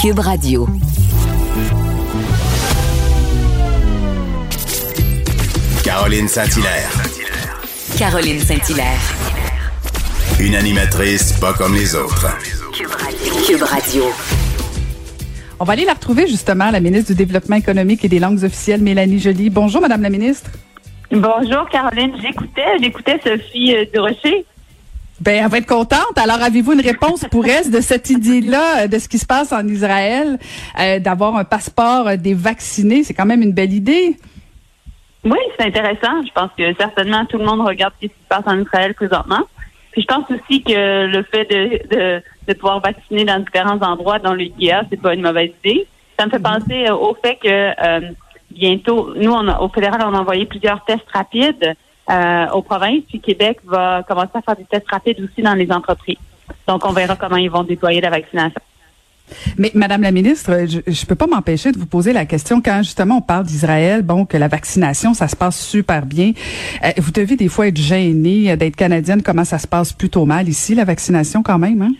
Cube Radio. Caroline Saint-Hilaire. Caroline Saint-Hilaire. Une animatrice pas comme les autres. Cube Radio. On va aller la retrouver justement, la ministre du Développement économique et des langues officielles, Mélanie Joly. Bonjour, Madame la ministre. Bonjour, Caroline. J'écoutais, j'écoutais Sophie euh, Durocher. Ben, elle va être contente. Alors, avez-vous une réponse pour elle de cette idée-là, de ce qui se passe en Israël, euh, d'avoir un passeport euh, des vaccinés? C'est quand même une belle idée. Oui, c'est intéressant. Je pense que certainement tout le monde regarde ce qui se passe en Israël présentement. Puis je pense aussi que le fait de, pouvoir vacciner dans différents endroits dans le IGA, c'est pas une mauvaise idée. Ça me fait penser euh, au fait que bientôt, nous, au fédéral, on a envoyé plusieurs tests rapides euh, aux provinces, puis Québec va commencer à faire des tests rapides aussi dans les entreprises. Donc, on verra comment ils vont déployer la vaccination. Mais Madame la ministre, je ne peux pas m'empêcher de vous poser la question quand justement on parle d'Israël, bon que la vaccination ça se passe super bien. Euh, vous devez des fois être gênée d'être canadienne. Comment ça se passe plutôt mal ici la vaccination quand même hein?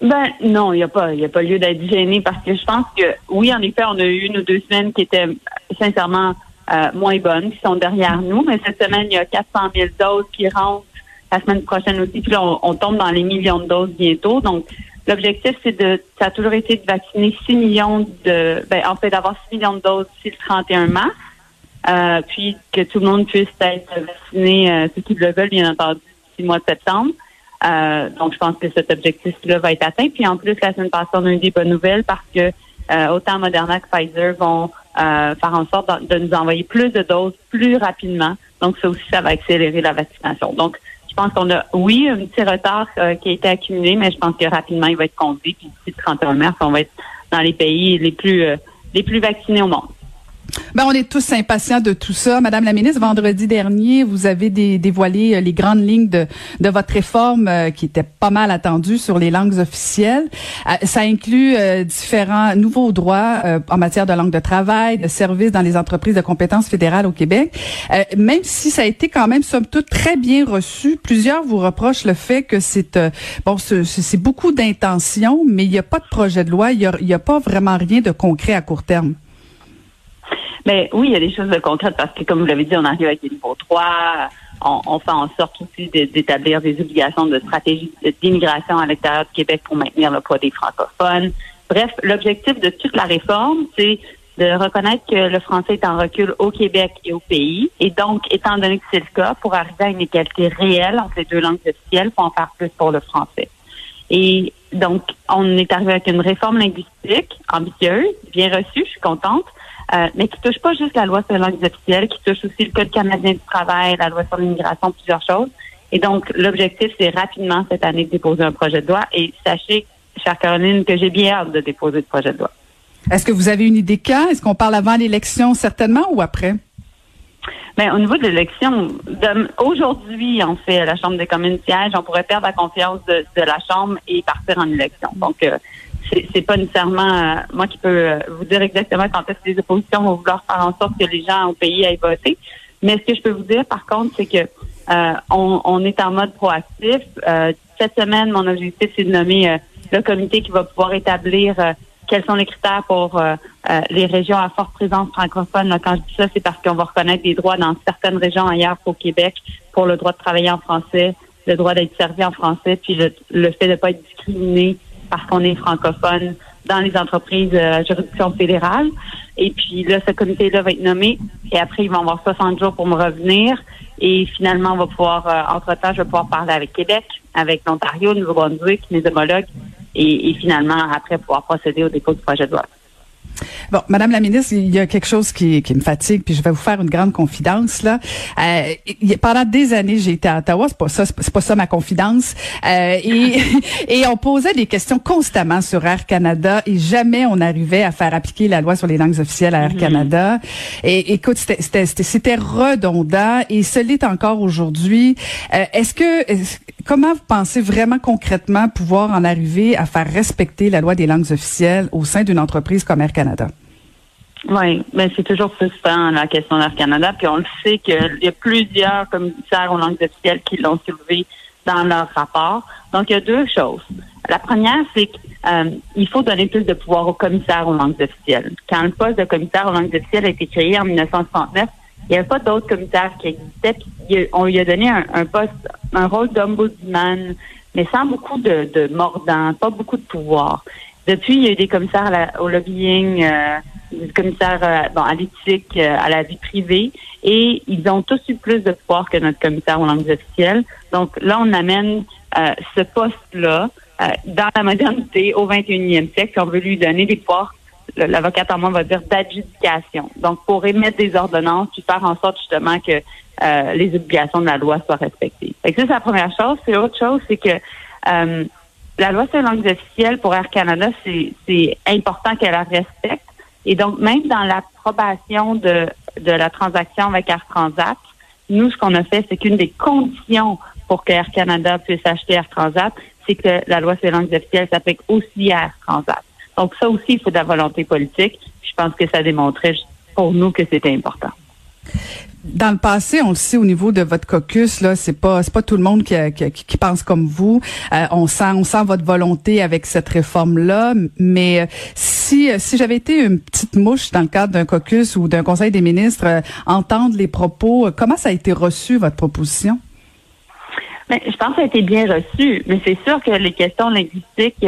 Ben non, il n'y a pas, il a pas lieu d'être gêné parce que je pense que oui, en effet, on a eu une ou deux semaines qui étaient sincèrement euh, moins bonnes, qui sont derrière nous. Mais cette semaine, il y a 400 000 doses qui rentrent la semaine prochaine aussi. Puis là, on, on tombe dans les millions de doses bientôt. Donc L'objectif, c'est de, ça a toujours été de vacciner 6 millions de, ben, en fait, d'avoir 6 millions de doses d'ici le 31 mars, euh, puis que tout le monde puisse être vacciné, euh, ceux qui le veulent, bien entendu, d'ici le mois de septembre. Euh, donc, je pense que cet objectif-là va être atteint. Puis, en plus, la semaine passée, on a eu des bonnes nouvelles parce que euh, autant Moderna que Pfizer vont euh, faire en sorte de, de nous envoyer plus de doses plus rapidement. Donc, ça aussi, ça va accélérer la vaccination. Donc, je pense qu'on a, oui, un petit retard euh, qui a été accumulé, mais je pense que rapidement, il va être conduit. Puis d'ici le 31 mars, on va être dans les pays les plus, euh, les plus vaccinés au monde. Ben, on est tous impatients de tout ça. Madame la ministre, vendredi dernier, vous avez dé dévoilé euh, les grandes lignes de, votre réforme euh, qui était pas mal attendue sur les langues officielles. Euh, ça inclut différents nouveaux droits en matière de langue de travail, de services dans les entreprises de compétences fédérales au Québec. même si ça a été quand même, somme toute, très bien reçu, plusieurs vous reprochent le fait que c'est bon, c'est beaucoup d'intentions, mais il n'y a pas de projet de loi, il n'y a pas vraiment rien de concret à court terme. Mais oui, il y a des choses de concrètes parce que, comme vous l'avez dit, on arrive avec des niveaux 3. On, on fait en sorte aussi d'établir des obligations de stratégie d'immigration à l'extérieur du Québec pour maintenir le poids des francophones. Bref, l'objectif de toute la réforme, c'est de reconnaître que le français est en recul au Québec et au pays. Et donc, étant donné que c'est le cas, pour arriver à une égalité réelle entre les deux langues officielles, il faut en faire plus pour le français. Et donc, on est arrivé avec une réforme linguistique ambitieuse, bien reçue, je suis contente, euh, mais qui touche pas juste la loi sur les langues officielles, qui touche aussi le Code canadien du travail, la loi sur l'immigration, plusieurs choses. Et donc, l'objectif, c'est rapidement cette année de déposer un projet de loi. Et sachez, chère Caroline, que j'ai bien hâte de déposer le projet de loi. Est-ce que vous avez une idée quand? Est-ce qu'on parle avant l'élection certainement ou après? Bien, au niveau de l'élection, aujourd'hui, en fait, la Chambre des communes siège, on pourrait perdre la confiance de, de la Chambre et partir en élection. Donc, euh, c'est pas nécessairement euh, moi qui peux euh, vous dire exactement quand est-ce que les oppositions vont vouloir faire en sorte que les gens au pays aillent voter. Mais ce que je peux vous dire, par contre, c'est que euh, on, on, est en mode proactif. cette semaine, mon objectif, c'est de nommer le comité qui va pouvoir établir quels sont les critères pour les régions à forte présence francophone. quand je dis ça, c'est parce qu'on va reconnaître des droits dans certaines régions ailleurs qu'au Québec pour le droit de travailler en français, le droit d'être servi en français, puis le, le fait de ne pas être discriminé parce qu'on est francophone dans les entreprises euh, à juridiction fédérale. Et puis là, ce comité-là va être nommé et après, ils vont avoir 60 jours pour me revenir. Et finalement, on va pouvoir, euh, entre-temps, je vais pouvoir parler avec Québec, avec l'Ontario, le Nouveau-Brunswick, mes homologues, et, et, finalement, après, pouvoir procéder au dépôt du projet de loi. Bon, Madame la ministre, il y a quelque chose qui, qui me fatigue, puis je vais vous faire une grande confidence là. Euh, pendant des années, j'ai été à Ottawa, c'est pas ça, c'est pas ça ma confidence, euh, et, et on posait des questions constamment sur Air Canada et jamais on arrivait à faire appliquer la loi sur les langues officielles à Air mm-hmm. Canada. Et écoute, c'était redondant et ce l'est encore aujourd'hui. Euh, est-ce que comment vous pensez vraiment concrètement pouvoir en arriver à faire respecter la loi des langues officielles au sein d'une entreprise comme Air Canada? Oui, mais c'est toujours frustrant la question d'Air Canada. Puis on le sait qu'il y a plusieurs commissaires aux langues officielles qui l'ont soulevé dans leur rapport. Donc il y a deux choses. La première, c'est que euh, faut donner plus de pouvoir au commissaire aux langues officielles. Quand le poste de commissaire aux langues officielles a été créé en 1969, il n'y avait pas d'autres commissaires qui existaient. On lui a donné un, poste, un rôle d'ombudsman, mais sans beaucoup de, de mordant, pas beaucoup de pouvoir. Depuis, il y a eu des commissaires au lobbying, euh, des commissaires euh, bon, à l'éthique, euh, à la vie privée, et ils ont tous eu plus de pouvoir que notre commissaire aux langues officielles. Donc là, on amène ce poste-là dans la modernité au 21e siècle. On veut lui donner des pouvoirs, l'avocat en moi va dire, d'adjudication. Donc, pour émettre des ordonnances, puis faire en sorte justement que les obligations de la loi soient respectées. ça, c'est la première chose. C'est l'autre chose, c'est que la loi sur les langues officielles pour Air Canada, c'est important qu'elle la respecte. Et donc, même dans l'approbation de, de la transaction avec Air Transat, nous, ce qu'on a fait, c'est qu'une des conditions pour que Air Canada puisse acheter Air Transat, c'est que la loi sur les langues officielles s'applique aussi à Air Transat. Donc, ça aussi, il faut de la volonté politique. Je pense que ça démontrait pour nous que c'était important dans le passé, on le sait au niveau de votre caucus là, c'est pas c'est pas tout le monde qui, qui, qui pense comme vous. Euh, on sent on sent votre volonté avec cette réforme là, mais euh, si si j'avais été une petite mouche dans le cadre d'un caucus ou d'un conseil des ministres, euh, entendre les propos, comment ça a été reçu votre proposition? Mais je pense que ça a été bien reçu, mais c'est sûr que les questions linguistiques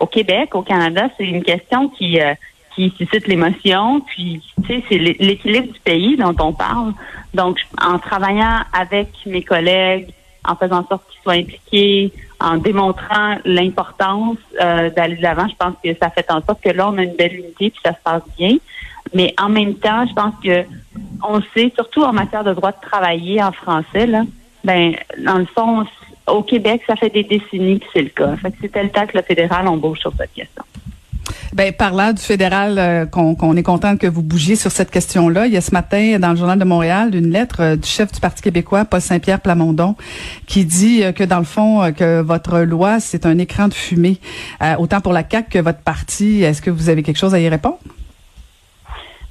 au Québec, au Canada, c'est une question qui qui suscite l'émotion. Puis, tu sais, c'est l'équilibre du pays dont on parle. Donc, en travaillant avec mes collègues, en faisant en sorte qu'ils soient impliqués, en démontrant l'importance euh, d'aller de l'avant, je pense que ça fait en sorte que là, on a une belle unité puis ça se passe bien. Mais en même temps, je pense que on sait, surtout en matière de droit de travailler en français, là, ben, dans le fond, au Québec, ça fait des décennies que c'est le cas. Fait que c'était le temps que le fédéral bouge sur cette question. Ben, parlant du fédéral, euh, qu'on est content que vous bougiez sur cette question-là. Il y a ce matin, dans le Journal de Montréal, une lettre euh, du chef du Parti québécois, Paul Saint-Pierre Plamondon, qui dit euh, que, dans le fond, que votre loi, c'est un écran de fumée, autant pour la CAQ que votre parti. Est-ce que vous avez quelque chose à y répondre?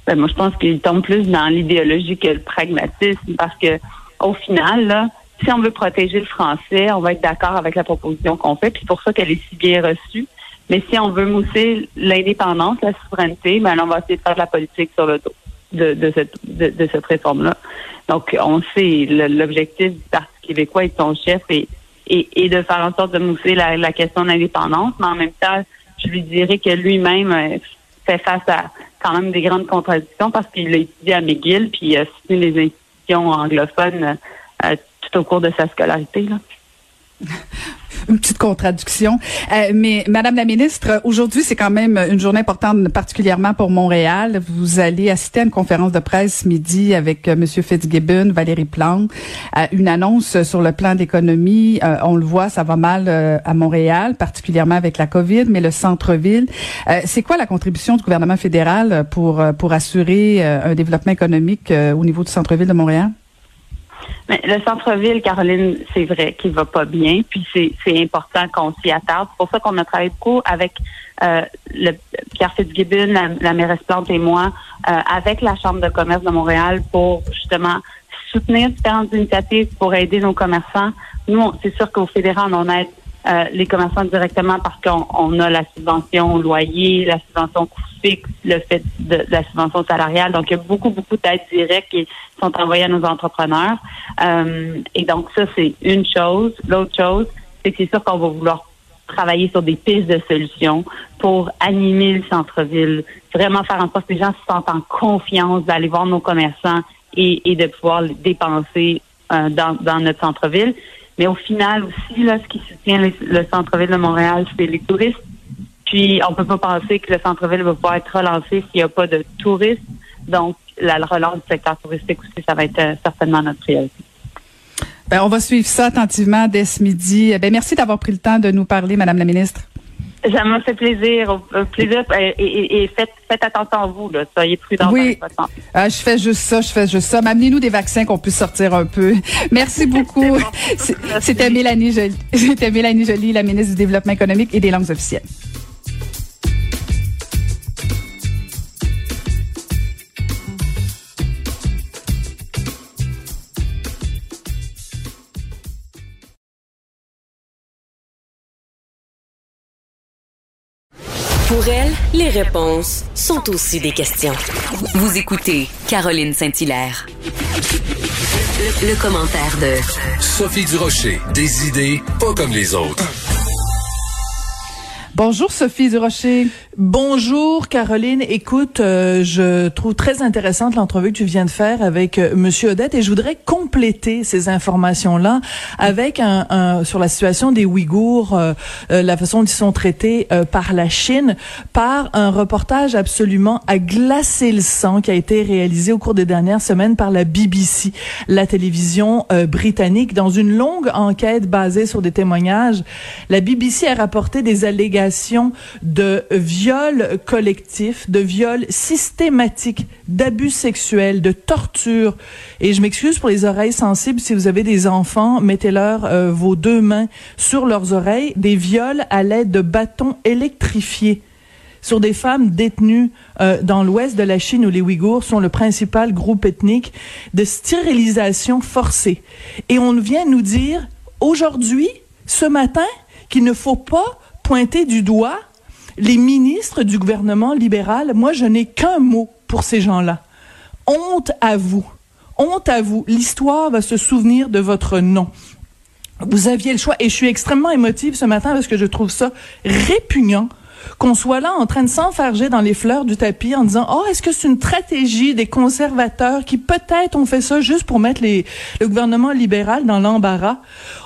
Ben, moi, je pense qu'il tombe plus dans l'idéologie que le pragmatisme, parce que au final, là, si on veut protéger le français, on va être d'accord avec la proposition qu'on fait, puis pour ça qu'elle est si bien reçue. Mais si on veut mousser l'indépendance, la souveraineté, ben on va essayer de faire de la politique sur le dos de, de cette, de, cette réforme-là. Donc, on sait l'objectif du Parti québécois et de son chef est, et de faire en sorte de mousser la, la question de l'indépendance, mais en même temps, je lui dirais que lui-même euh, fait face à quand même des grandes contradictions parce qu'il a étudié à McGill puis il a soutenu les institutions anglophones euh, au cours de sa scolarité. Là. une petite contradiction. Euh, mais Madame la ministre, aujourd'hui, c'est quand même une journée importante, particulièrement pour Montréal. Vous allez assister à une conférence de presse midi avec euh, Monsieur Fitzgibbon, Valérie Plante, une annonce sur le plan d'économie. Euh, on le voit, ça va mal euh, à Montréal, particulièrement avec la COVID, mais le centre-ville. c'est quoi la contribution du gouvernement fédéral pour pour assurer un développement économique au niveau du centre-ville de Montréal? Mais le centre-ville, Caroline, c'est vrai qu'il va pas bien, puis c'est important qu'on s'y attarde. C'est pour ça qu'on a travaillé beaucoup avec euh, le Pierre Fitzgibbon, la, la mairesse Plante et moi, euh, avec la Chambre de commerce de Montréal pour justement soutenir différentes initiatives pour aider nos commerçants. Nous, c'est sûr qu'au fédéral, on aide euh, les commerçants directement parce qu'on a la subvention loyer, la subvention coût fixe, le fait de, la subvention salariale. Donc, il y a beaucoup, beaucoup d'aides directes qui sont envoyées à nos entrepreneurs. Euh, et donc, ça, c'est une chose. L'autre chose, c'est que c'est sûr qu'on va vouloir travailler sur des pistes de solutions pour animer le centre-ville, vraiment faire en sorte que les gens se sentent en confiance d'aller voir nos commerçants et, de pouvoir dépenser euh, dans, dans notre centre-ville. Mais au final aussi, là, ce qui soutient le, centre-ville de Montréal, c'est les touristes. Puis, on peut pas penser que le centre-ville va pouvoir être relancé s'il n'y a pas de touristes. Donc, la relance du secteur touristique aussi, ça va être euh, certainement notre priorité. Ben, on va suivre ça attentivement dès ce midi. Ben, merci d'avoir pris le temps de nous parler, Madame la ministre. Ça m'a fait plaisir, plaisir et, faites, faites, attention à vous, là. soyez prudents. Oui, ah, je fais juste ça, je fais juste ça. Amenez-nous des vaccins qu'on puisse sortir un peu. Merci beaucoup. C'était Mélanie c'était Mélanie Joly, la ministre du Développement économique et des langues officielles. Pour elle, les réponses sont aussi des questions. Vous écoutez Caroline Saint-Hilaire. Le, le commentaire de Sophie Durocher. Des idées pas comme les autres. Bonjour Sophie Durocher. Bonjour Caroline. Écoute, euh, je trouve très intéressante l'entrevue que tu viens de faire avec euh, Monsieur Odette et je voudrais compléter ces informations-là avec un, un, sur la situation des Ouïghours, euh, euh la façon dont ils sont traités euh, par la Chine, par un reportage absolument à glacer le sang qui a été réalisé au cours des dernières semaines par la BBC, la télévision britannique, dans une longue enquête basée sur des témoignages. La BBC a rapporté des allégations de viol collectif, de viol systématique, d'abus sexuels, de torture. Et je m'excuse pour les oreilles sensibles. Si vous avez des enfants, mettez-leur euh, vos deux mains sur leurs oreilles. Des viols à l'aide de bâtons électrifiés sur des femmes détenues euh, dans l'ouest de la Chine où les Ouïghours sont le principal groupe ethnique de stérilisation forcée. Et on vient nous dire aujourd'hui, ce matin, qu'il ne faut pas pointer du doigt les ministres du gouvernement libéral, moi, je n'ai qu'un mot pour ces gens-là. Honte à vous. Honte à vous. L'histoire va se souvenir de votre nom. Vous aviez le choix. Et je suis extrêmement émotive ce matin parce que je trouve ça répugnant qu'on soit là en train de s'enfarger dans les fleurs du tapis en disant oh est-ce que c'est une stratégie des conservateurs qui peut-être ont fait ça juste pour mettre le gouvernement libéral dans l'embarras?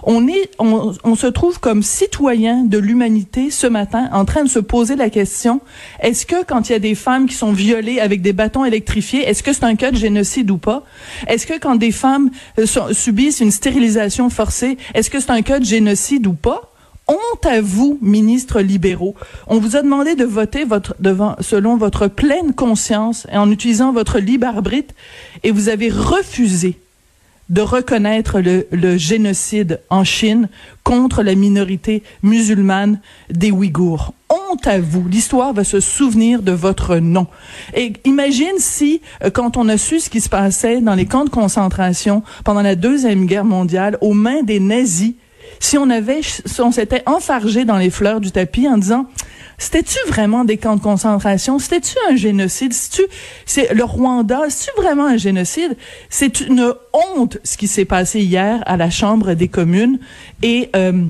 On est on, on se trouve comme citoyen de l'humanité ce matin en train de se poser la question est-ce que quand il y a des femmes qui sont violées avec des bâtons électrifiés est-ce que c'est un cas de génocide ou pas? Est-ce que quand des femmes euh, subissent une stérilisation forcée est-ce que c'est un cas de génocide ou pas? Honte à vous, ministres libéraux. On vous a demandé de voter votre, devant, selon votre pleine conscience et en utilisant votre libre arbitre et vous avez refusé de reconnaître le, le, génocide en Chine contre la minorité musulmane des Ouïghours. Honte à vous. L'histoire va se souvenir de votre nom. Et imagine si, euh, quand on a su ce qui se passait dans les camps de concentration pendant la Deuxième Guerre mondiale aux mains des nazis, si on avait, si on s'était enfargé dans les fleurs du tapis en disant, c'était-tu vraiment des camps de concentration? C'était-tu un génocide? C'est-tu, c'est le Rwanda? C'est-tu vraiment un génocide? C'est une honte ce qui s'est passé hier à la Chambre des communes et, euh,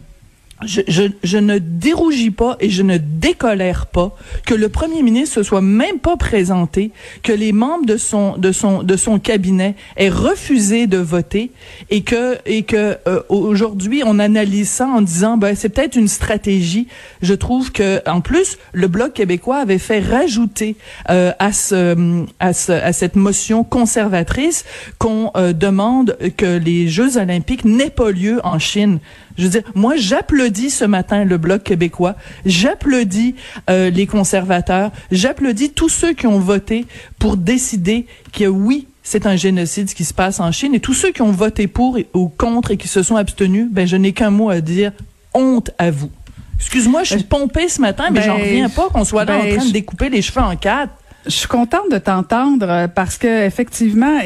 je, je, je, ne dérougis pas et je ne décolère pas que le premier ministre se soit même pas présenté, que les membres de son de son de son cabinet aient refusé de voter et que et que euh, aujourd'hui on analyse ça en disant ben c'est peut-être une stratégie. Je trouve que en plus le bloc québécois avait fait rajouter euh, à ce à ce à cette motion conservatrice qu'on euh, demande que les Jeux olympiques n'aient pas lieu en Chine. Je veux dire, moi, j'applaudis ce matin le Bloc québécois, j'applaudis euh, les conservateurs, j'applaudis tous ceux qui ont voté pour décider que oui, c'est un génocide ce qui se passe en Chine, et tous ceux qui ont voté pour ou contre et qui se sont abstenus, ben je n'ai qu'un mot à dire, honte à vous. Excuse-moi, je suis pompée ce matin, mais ben, j'en reviens pas qu'on soit là en ben, train de découper les cheveux en quatre. Je suis contente de t'entendre euh, parce que effectivement,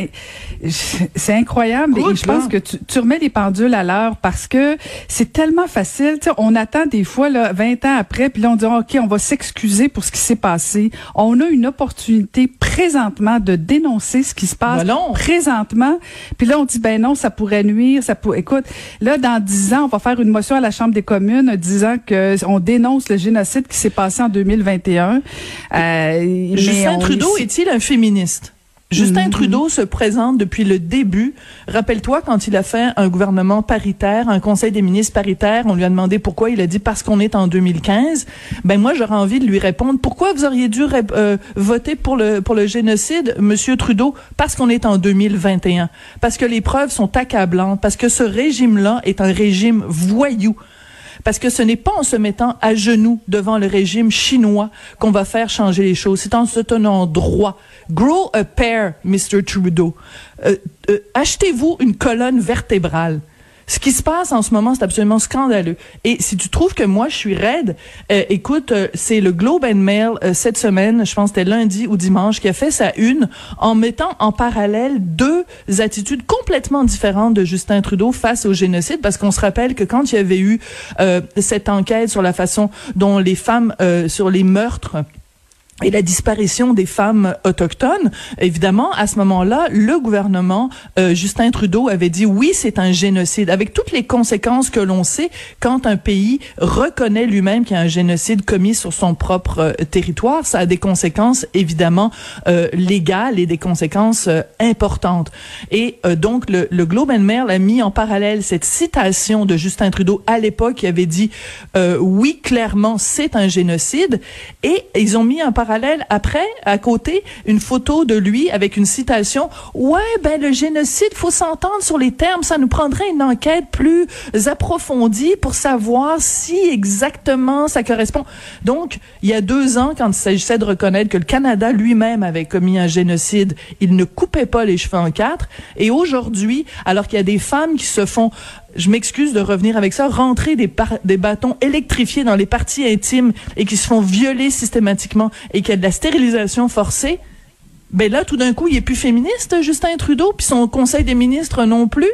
c'est incroyable et je pense que tu, tu, remets les pendules à l'heure parce que c'est tellement facile. sais, on attend des fois là, 20 ans après, puis là on dit ok, on va s'excuser pour ce qui s'est passé. On a une opportunité présentement de dénoncer ce qui se passe présentement. Puis là on dit ben non, ça pourrait nuire, ça pourrait. Écoute, là dans 10 ans, on va faire une motion à la Chambre des communes disant que on dénonce le génocide qui s'est passé en 2021. Euh, Justin Trudeau est-il un féministe? Justin mm-hmm. Trudeau se présente depuis le début. Rappelle-toi quand il a fait un gouvernement paritaire, un conseil des ministres paritaire, on lui a demandé pourquoi, il a dit parce qu'on est en 2015. Ben moi j'aurais envie de lui répondre pourquoi vous auriez dû euh, voter pour le pour le génocide monsieur Trudeau parce qu'on est en 2021. Parce que les preuves sont accablantes, parce que ce régime-là est un régime voyou parce que ce n'est pas en se mettant à genoux devant le régime chinois qu'on va faire changer les choses. C'est en se tenant droit. Grow a pair, Mr. Trudeau. Euh, euh, achetez-vous une colonne vertébrale. Ce qui se passe en ce moment, c'est absolument scandaleux. Et si tu trouves que moi, je suis raide, euh, écoute, euh, c'est le Globe and Mail euh, cette semaine, je pense que c'était lundi ou dimanche, qui a fait sa une en mettant en parallèle deux attitudes complètement différentes de Justin Trudeau face au génocide, parce qu'on se rappelle que quand il y avait eu cette enquête sur la façon dont les femmes, sur les meurtres, et la disparition des femmes autochtones, évidemment, à ce moment-là, le gouvernement euh, Justin Trudeau avait dit oui, c'est un génocide, avec toutes les conséquences que l'on sait quand un pays reconnaît lui-même qu'il y a un génocide commis sur son propre euh, territoire. Ça a des conséquences évidemment euh, légales et des conséquences euh, importantes. Et donc le, le, Globe and Mail a mis en parallèle cette citation de Justin Trudeau à l'époque qui avait dit oui, clairement, c'est un génocide, et ils ont mis en parallèle parallèle après, à côté, une photo de lui avec une citation. Ouais, ben le génocide, faut s'entendre sur les termes. Ça nous prendrait une enquête plus approfondie pour savoir si exactement ça correspond. Donc, il y a deux ans, quand il s'agissait de reconnaître que le Canada lui-même avait commis un génocide, il ne coupait pas les cheveux en quatre. Et aujourd'hui, alors qu'il y a des femmes qui se font je m'excuse de revenir avec ça, rentrer des, bâtons électrifiés dans les parties intimes et qui se font violer systématiquement et qu'il y a de la stérilisation forcée, ben là, tout d'un coup, il est plus féministe, Justin Trudeau, puis son conseil des ministres non plus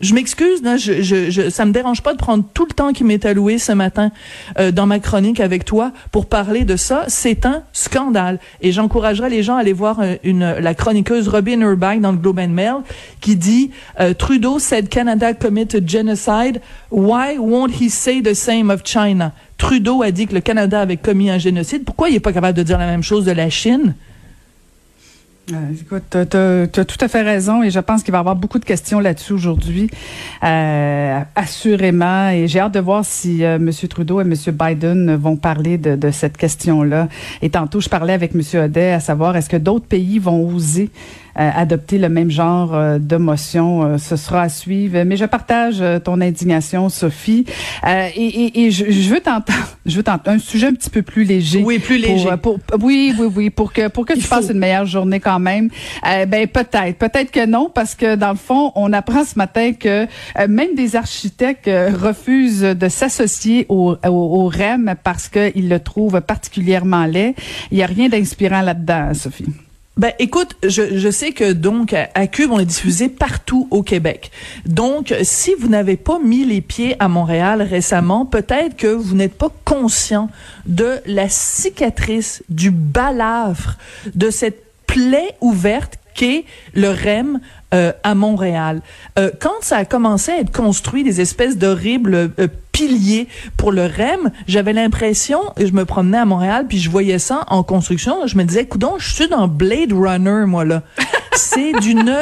je m'excuse, je, je, je, ça me dérange pas de prendre tout le temps qui m'est alloué ce matin euh, dans ma chronique avec toi pour parler de ça. C'est un scandale et j'encouragerais les gens à aller voir euh, la chroniqueuse Robin Urbach dans le Globe and Mail qui dit euh, Trudeau said Canada committed genocide. Why won't he say the same of China? Trudeau a dit que le Canada avait commis un génocide. Pourquoi il est pas capable de dire la même chose de la Chine? Euh, écoute, tu as, tout à fait raison et je pense qu'il va y avoir beaucoup de questions là-dessus aujourd'hui, euh, assurément. Et j'ai hâte de voir si euh, M. Trudeau et M. Biden vont parler de, de cette question-là. Et tantôt, je parlais avec M. Audet à savoir est-ce que d'autres pays vont oser adopter le même genre euh, de motion. Euh, ce sera à suivre. Mais je partage ton indignation, Sophie. et, et, et je, je, veux t'entendre, je veux t'entendre un sujet un petit peu plus léger. Oui, plus léger. Pour, oui, oui, oui, pour que pour que tu fasses une meilleure journée quand même. ben peut-être, peut-être que non, parce que dans le fond, on apprend ce matin que même des architectes refusent de s'associer au, au, au, REM parce qu'ils le trouvent particulièrement laid. Il n'y a rien d'inspirant là-dedans, Sophie. Ben, écoute, je, je sais que donc à Cube, on est diffusé partout au Québec. Donc, si vous n'avez pas mis les pieds à Montréal récemment, peut-être que vous n'êtes pas conscient de la cicatrice, du balafre, de cette plaie ouverte qu'est le REM euh, à Montréal. Euh, quand ça a commencé à être construit, des espèces d'horribles euh, piliers pour le REM, j'avais l'impression, je me promenais à Montréal, puis je voyais ça en construction, je me disais, coudon, je suis dans Blade Runner, moi, là. c'est d'une,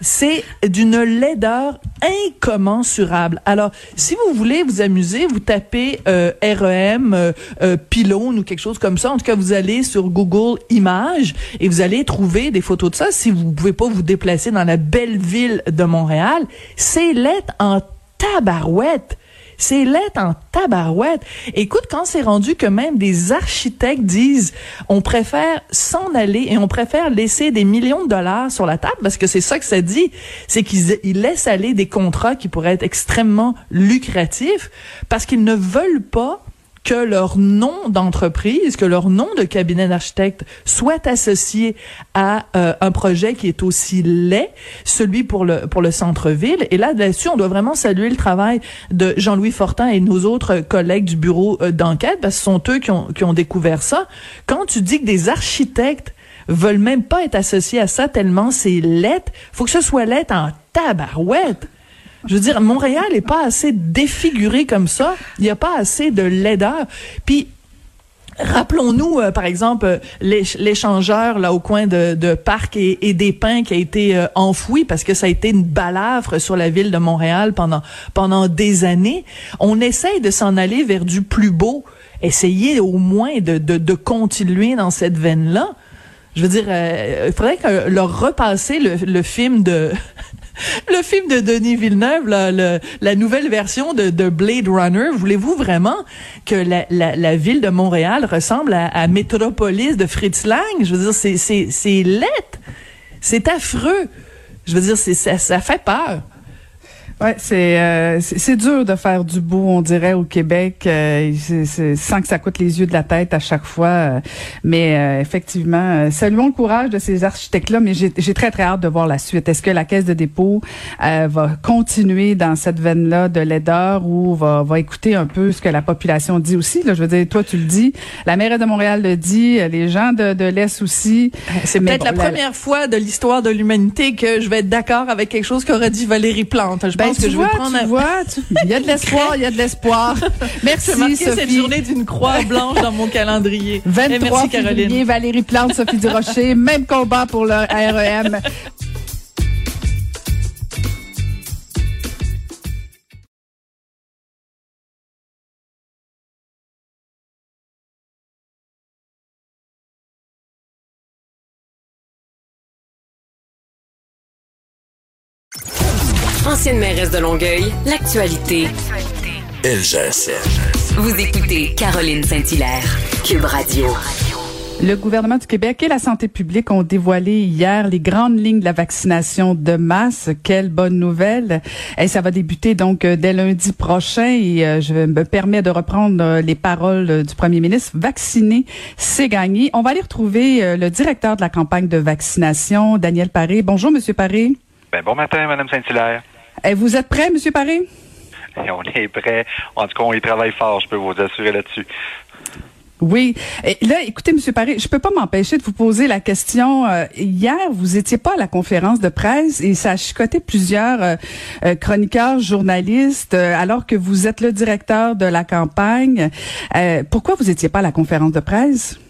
c'est d'une laideur incommensurable. Alors, si vous voulez vous amuser, vous tapez euh, REM, euh, euh, pylône ou quelque chose comme ça. En tout cas, vous allez sur Google Images et vous allez trouver des photos de ça. Si vous pouvez pas vous déplacer dans la belle ville de Montréal, c'est lettre en tabarouette. C'est lettre en tabarouette. Écoute, quand c'est rendu que même des architectes disent on préfère s'en aller et on préfère laisser des millions de dollars sur la table, parce que c'est ça que ça dit, c'est qu'ils laissent aller des contrats qui pourraient être extrêmement lucratifs, parce qu'ils ne veulent pas que leur nom d'entreprise, que leur nom de cabinet d'architecte soit associé à euh, un projet qui est aussi laid, celui pour le pour le centre-ville. Et là, là-dessus, on doit vraiment saluer le travail de Jean-Louis Fortin et nos autres collègues du bureau euh, d'enquête, parce que ce sont eux qui ont, qui ont découvert ça. Quand tu dis que des architectes veulent même pas être associés à ça tellement c'est laid, faut que ce soit laid en tabarouette. Je veux dire, Montréal n'est pas assez défiguré comme ça. Il n'y a pas assez de laideur. Puis, Rappelons-nous, euh, par exemple, euh, l'échangeur là au coin de, de Parc et, des Pins qui a été euh, enfoui parce que ça a été une balafre sur la ville de Montréal pendant pendant des années. On essaye de s'en aller vers du plus beau. Essayer au moins de, de, de continuer dans cette veine-là. Je veux dire, il faudrait que leur repasser le, le film de le film de Denis Villeneuve, la nouvelle version de, Blade Runner, voulez-vous vraiment que la, ville de Montréal ressemble à, à Métropolis de Fritz Lang? Je veux dire, c'est, c'est, c'est affreux. Je veux dire, ça fait peur. Ouais, c'est euh, c'est dur de faire du beau, on dirait au Québec, euh, c'est- c'est- sans que ça coûte les yeux de la tête à chaque fois. euh, mais euh, effectivement, euh, saluons le courage de ces architectes-là. Mais j'ai très très hâte de voir la suite. Est-ce que la Caisse de dépôt euh, va continuer dans cette veine-là de laideur ou va va écouter un peu ce que la population dit aussi? Là, je veux dire, toi tu le dis, la maire de Montréal le dit, les gens de de l'est aussi. C'est peut-être bon, la première fois de l'histoire de l'humanité que je vais être d'accord avec quelque chose qu'aurait dit Valérie Plante. Je Ben, pense tu que je vais prendre tu vois, il y a de l'espoir, il y a de l'espoir. Merci, Sophie. cette journée d'une croix blanche dans mon calendrier. Et 23 merci, Caroline. février, Valérie Plante, Sophie Durocher, même combat pour le REM. Ancienne mairesse de Longueuil, l'actualité. LGSN. Vous écoutez Caroline Saint-Hilaire, Cube Radio. Le gouvernement du Québec et la santé publique ont dévoilé hier les grandes lignes de la vaccination de masse. Quelle bonne nouvelle. Et ça va débuter donc euh, dès lundi prochain et euh, je me permets de reprendre euh, les paroles du premier ministre. Vacciner, c'est gagner. On va aller retrouver le directeur de la campagne de vaccination, Daniel Paré. Bonjour, Monsieur Paré. Ben, bon matin, Madame Saint-Hilaire. Eh, Vous êtes prêt, Monsieur Paré? Et On est prêt. En tout cas, on y travaille fort, je peux vous assurer là-dessus. Oui. Et là, écoutez, Monsieur Paré, je peux pas m'empêcher de vous poser la question. Euh, hier, vous étiez pas à la conférence de presse et ça a chicoté plusieurs euh, euh, chroniqueurs, journalistes, euh, alors que vous êtes le directeur de la campagne. Pourquoi vous étiez pas à la conférence de presse?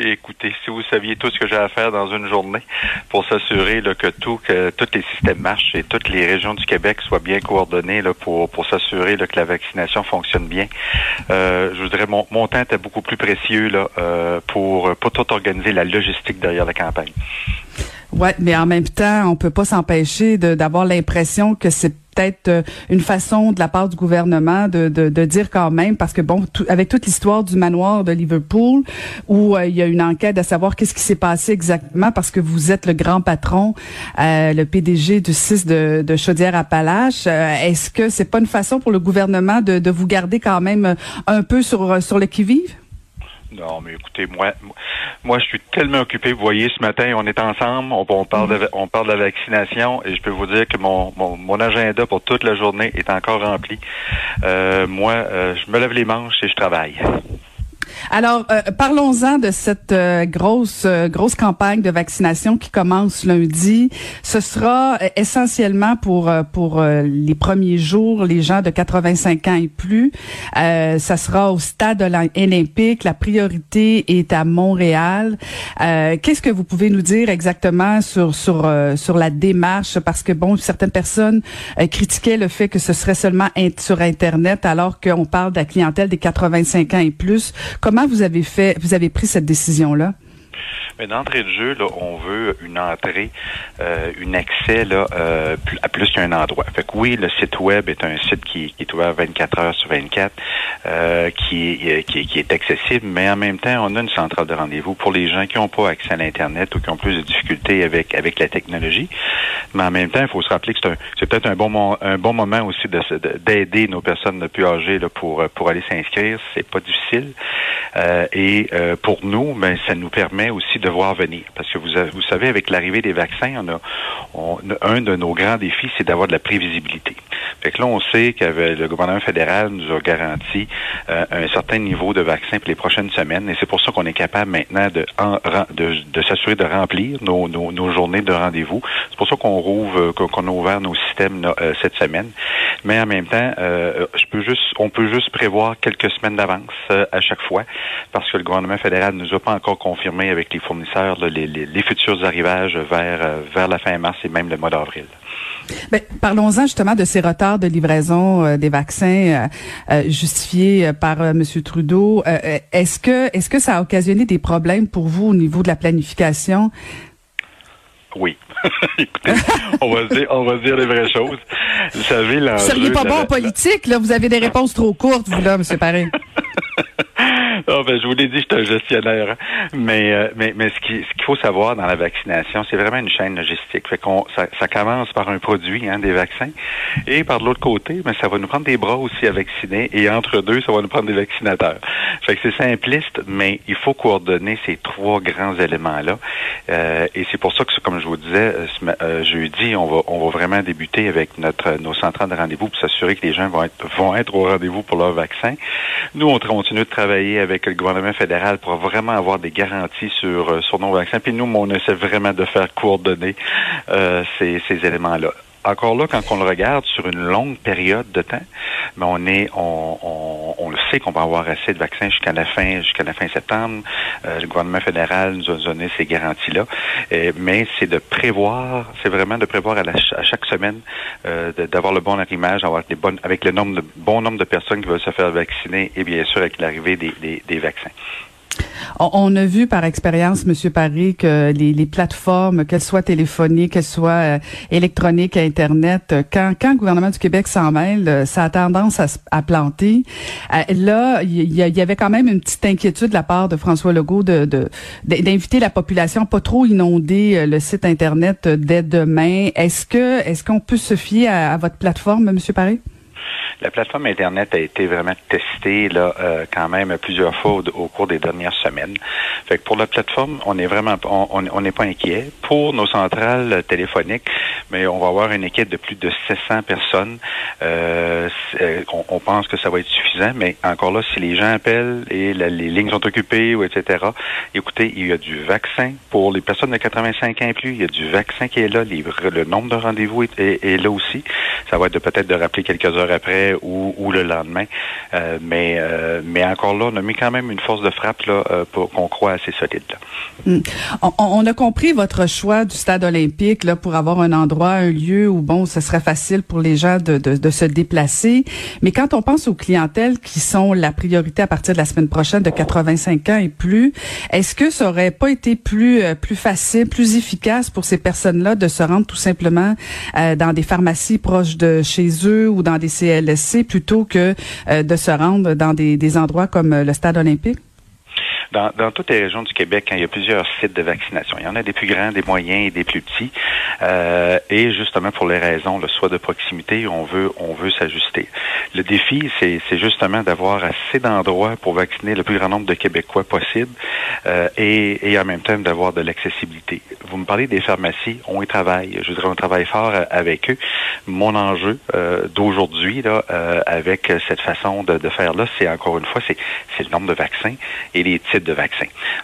Écoutez, si vous saviez tout ce que j'ai à faire dans une journée pour s'assurer que tout, que tous les systèmes marchent et toutes les régions du Québec soient bien coordonnées pour, pour s'assurer que la vaccination fonctionne bien. Euh, je vous dirais, mon, mon temps était beaucoup plus précieux là, euh, pour, pour tout organiser la logistique derrière la campagne. Ouais, mais en même temps, on peut pas s'empêcher d'avoir l'impression que c'est peut-être euh, une façon de la part du gouvernement de, de, de dire quand même, parce que bon, tout- avec toute l'histoire du manoir de Liverpool, où euh, il y a une enquête à savoir qu'est-ce qui s'est passé exactement, parce que vous êtes le grand patron, euh, le PDG du 6 de, de Chaudière-Appalaches, euh, est-ce que c'est pas une façon pour le gouvernement de, de vous garder quand même euh, un peu sur, sur le qui-vive? Non, mais écoutez, moi, moi, je suis tellement occupé. Vous voyez, ce matin, on est ensemble, on, on parle, de, on parle de la vaccination, et je peux vous dire que mon, mon, mon agenda pour toute la journée est encore rempli. Euh, moi, euh, je me lève les manches et je travaille. Alors, euh, parlons-en de cette euh, grosse euh, grosse campagne de vaccination qui commence lundi. Ce sera euh, essentiellement pour euh, pour euh, les premiers jours, les gens de 85 ans et plus. Ça sera au stade olympique. La priorité est à Montréal. Qu'est-ce que vous pouvez nous dire exactement sur sur sur la démarche? Parce que bon, certaines personnes critiquaient le fait que ce serait seulement sur Internet, alors qu'on parle de la clientèle des 85 ans et plus. Comment vous avez fait, vous avez pris cette décision-là? Mais d'entrée de jeu, là, on veut une entrée, euh, une accès là, euh, à plus qu'un endroit. Fait que oui, le site web est un site qui, qui est ouvert 24 heures sur 24, euh, qui, est, qui, qui est accessible, mais en même temps, on a une centrale de rendez-vous pour les gens qui n'ont pas accès à l'Internet ou qui ont plus de difficultés avec, avec la technologie. Mais en même temps, il faut se rappeler que c'est un- peut-être un bon un bon moment aussi de de- d'aider nos personnes le plus âgées là, pour, euh, pour aller s'inscrire. C'est pas difficile. Euh, et euh, pour nous, ben, ça nous permet aussi de voir venir. Parce que vous, vous savez, avec l'arrivée des vaccins, on a, on un de nos grands défis, c'est d'avoir de la prévisibilité. Fait que là, on sait que le gouvernement fédéral nous a garanti euh, un certain niveau de vaccins pour les prochaines semaines. Et c'est pour ça qu'on est capable maintenant de, de, de s'assurer de remplir nos, nos, nos journées de rendez-vous. C'est pour ça qu'on rouvre, euh, qu'on a ouvert nos systèmes euh, cette semaine. Mais en même temps, euh, je peux juste, on peut juste prévoir quelques semaines d'avance euh, à chaque fois, parce que le gouvernement fédéral ne nous a pas encore confirmé avec les fournisseurs là, les, les, les futurs arrivages vers, euh, vers la fin mars et même le mois d'avril. Ben, parlons-en justement de ces retards de livraison euh, des vaccins euh, euh, justifiés par M. Trudeau. Est-ce que est-ce que ça a occasionné des problèmes pour vous au niveau de la planification? Oui. Écoutez, on va dire, on va se dire les vraies choses. Vous savez, Vous seriez pas bon en politique, là. Vous avez des réponses trop courtes, vous, là, M. Paré. oh, ben, je vous l'ai dit, je suis un gestionnaire. Hein. Mais, euh, mais, mais ce qu'il ce qu'il faut savoir dans la vaccination, c'est vraiment une chaîne logistique. Fait qu'on, ça, ça commence par un produit, hein, des vaccins. Et par l'autre côté, mais ça va nous prendre des bras aussi à vacciner. Et entre deux, ça va nous prendre des vaccinateurs. Fait que c'est simpliste, mais il faut coordonner ces trois grands éléments-là. Euh, et c'est pour ça que, comme je vous disais, euh, jeudi, on va, on va vraiment débuter avec notre, nos centrales de rendez-vous pour s'assurer que les gens vont être, vont être au rendez-vous pour leur vaccin. Nous, on continue de travailler avec le gouvernement fédéral pour vraiment avoir des garanties sur, euh, sur nos vaccins. Puis nous, on essaie vraiment de faire coordonner euh, ces, ces éléments-là encore là, quand on le regarde sur une longue période de temps, mais on est, on, on, on le sait qu'on va avoir assez de vaccins jusqu'à la fin, jusqu'à la fin septembre. Euh, le gouvernement fédéral nous a donné ces garanties-là, euh, mais c'est de prévoir, c'est vraiment de prévoir à, à chaque semaine euh, d'avoir le bon arrimage, d'avoir des bonnes, avec le nombre de bon nombre de personnes qui veulent se faire vacciner et bien sûr avec l'arrivée des, des, des vaccins. On, a vu par expérience, Monsieur Paris, que les, plateformes, qu'elles soient téléphoniques, qu'elles soient euh, électroniques, Internet, euh, quand, quand le gouvernement du Québec s'en mêle, euh, ça a tendance à, planter. là, il y, avait quand même une petite inquiétude de la part de François Legault de, d'inviter la population à pas trop inonder le site Internet dès demain. Est-ce que est-ce qu'on peut se fier à, votre plateforme, Monsieur Paris? La plateforme Internet a été vraiment testée là euh, quand même plusieurs fois au, cours des dernières semaines. Fait que pour la plateforme, on est vraiment on n'est pas inquiet. Pour nos centrales téléphoniques, mais on va avoir une équipe de plus de 700 personnes. Euh, euh, on, pense que ça va être suffisant, mais encore là, si les gens appellent et les lignes sont occupées ou etc. Écoutez, il y a du vaccin pour les personnes de 85 ans et plus. Il y a du vaccin qui est là. le nombre de rendez-vous est, est là aussi. Ça va être peut-être de rappeler quelques heures après ou, le lendemain. Euh, mais, euh, mais encore là, on a mis quand même une force de frappe là, euh, pour qu'on croit assez solide. Hmm. On, a compris votre choix du stade olympique là, pour avoir un endroit, un lieu où bon, ce serait facile pour les gens de, de, se déplacer. Mais quand on pense aux clientèles qui sont la priorité à partir de la semaine prochaine de 85 ans et plus, est-ce que ça aurait pas été plus plus facile, plus efficace pour ces personnes-là de se rendre tout simplement dans des pharmacies proches de chez eux ou dans des CLS plutôt que euh, de se rendre dans des, endroits comme euh, le stade olympique? Dans, toutes les régions du Québec, hein, il y a plusieurs sites de vaccination. Il y en a des plus grands, des moyens et des plus petits. Euh, et justement pour les raisons, le soit de proximité, on veut on veut s'ajuster. Le défi, c'est justement d'avoir assez d'endroits pour vacciner le plus grand nombre de Québécois possible et, et en même temps d'avoir de l'accessibilité. Vous me parlez des pharmacies, on y travaille. Je dirais on travaille fort avec eux mon enjeu euh, d'aujourd'hui là, euh, avec cette façon de, de faire là, c'est encore une fois, c'est le nombre de vaccins et les types de.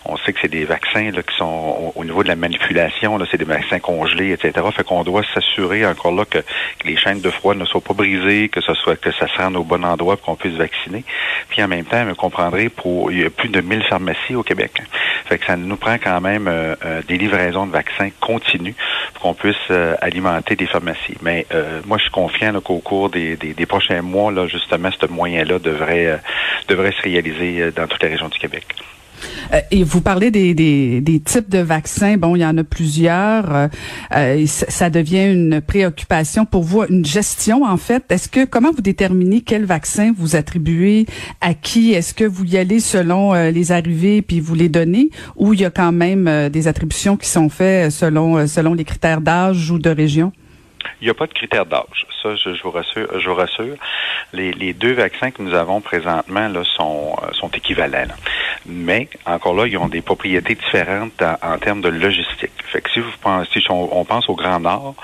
On sait que c'est des vaccins là, qui sont au, niveau de la manipulation, c'est des vaccins congelés, etc. Fait qu'on doit s'assurer encore là que, les chaînes de froid ne soient pas brisées, que ce soit que ça se rende au bon endroit pour qu'on puisse vacciner. Puis en même temps, vous comprendrez, pour il y a plus de 1000 pharmacies au Québec. Fait que ça nous prend quand même euh, des livraisons de vaccins continues pour qu'on puisse alimenter des pharmacies. Mais euh, moi, je suis confiant qu'au cours des, prochains mois, là, justement, ce moyen-là devrait, euh, devrait se réaliser euh, dans toute la région du Québec. Et vous parlez des, types de vaccins. Bon, il y en a plusieurs. ça devient une préoccupation pour vous, une gestion en fait. Est-ce que comment vous déterminez quel vaccin vous attribuez à qui? Est-ce que vous y allez selon les arrivées puis vous les donnez, ou il y a quand même des attributions qui sont faites selon selon les critères d'âge ou de région? Il n'y a pas de critère d'âge. Ça, je, vous rassure. Je vous rassure. Les, deux vaccins que nous avons présentement là, sont, euh, sont équivalents. Mais encore là, ils ont des propriétés différentes en, termes de logistique. Fait que si vous pensez, si on, pense au Grand Nord,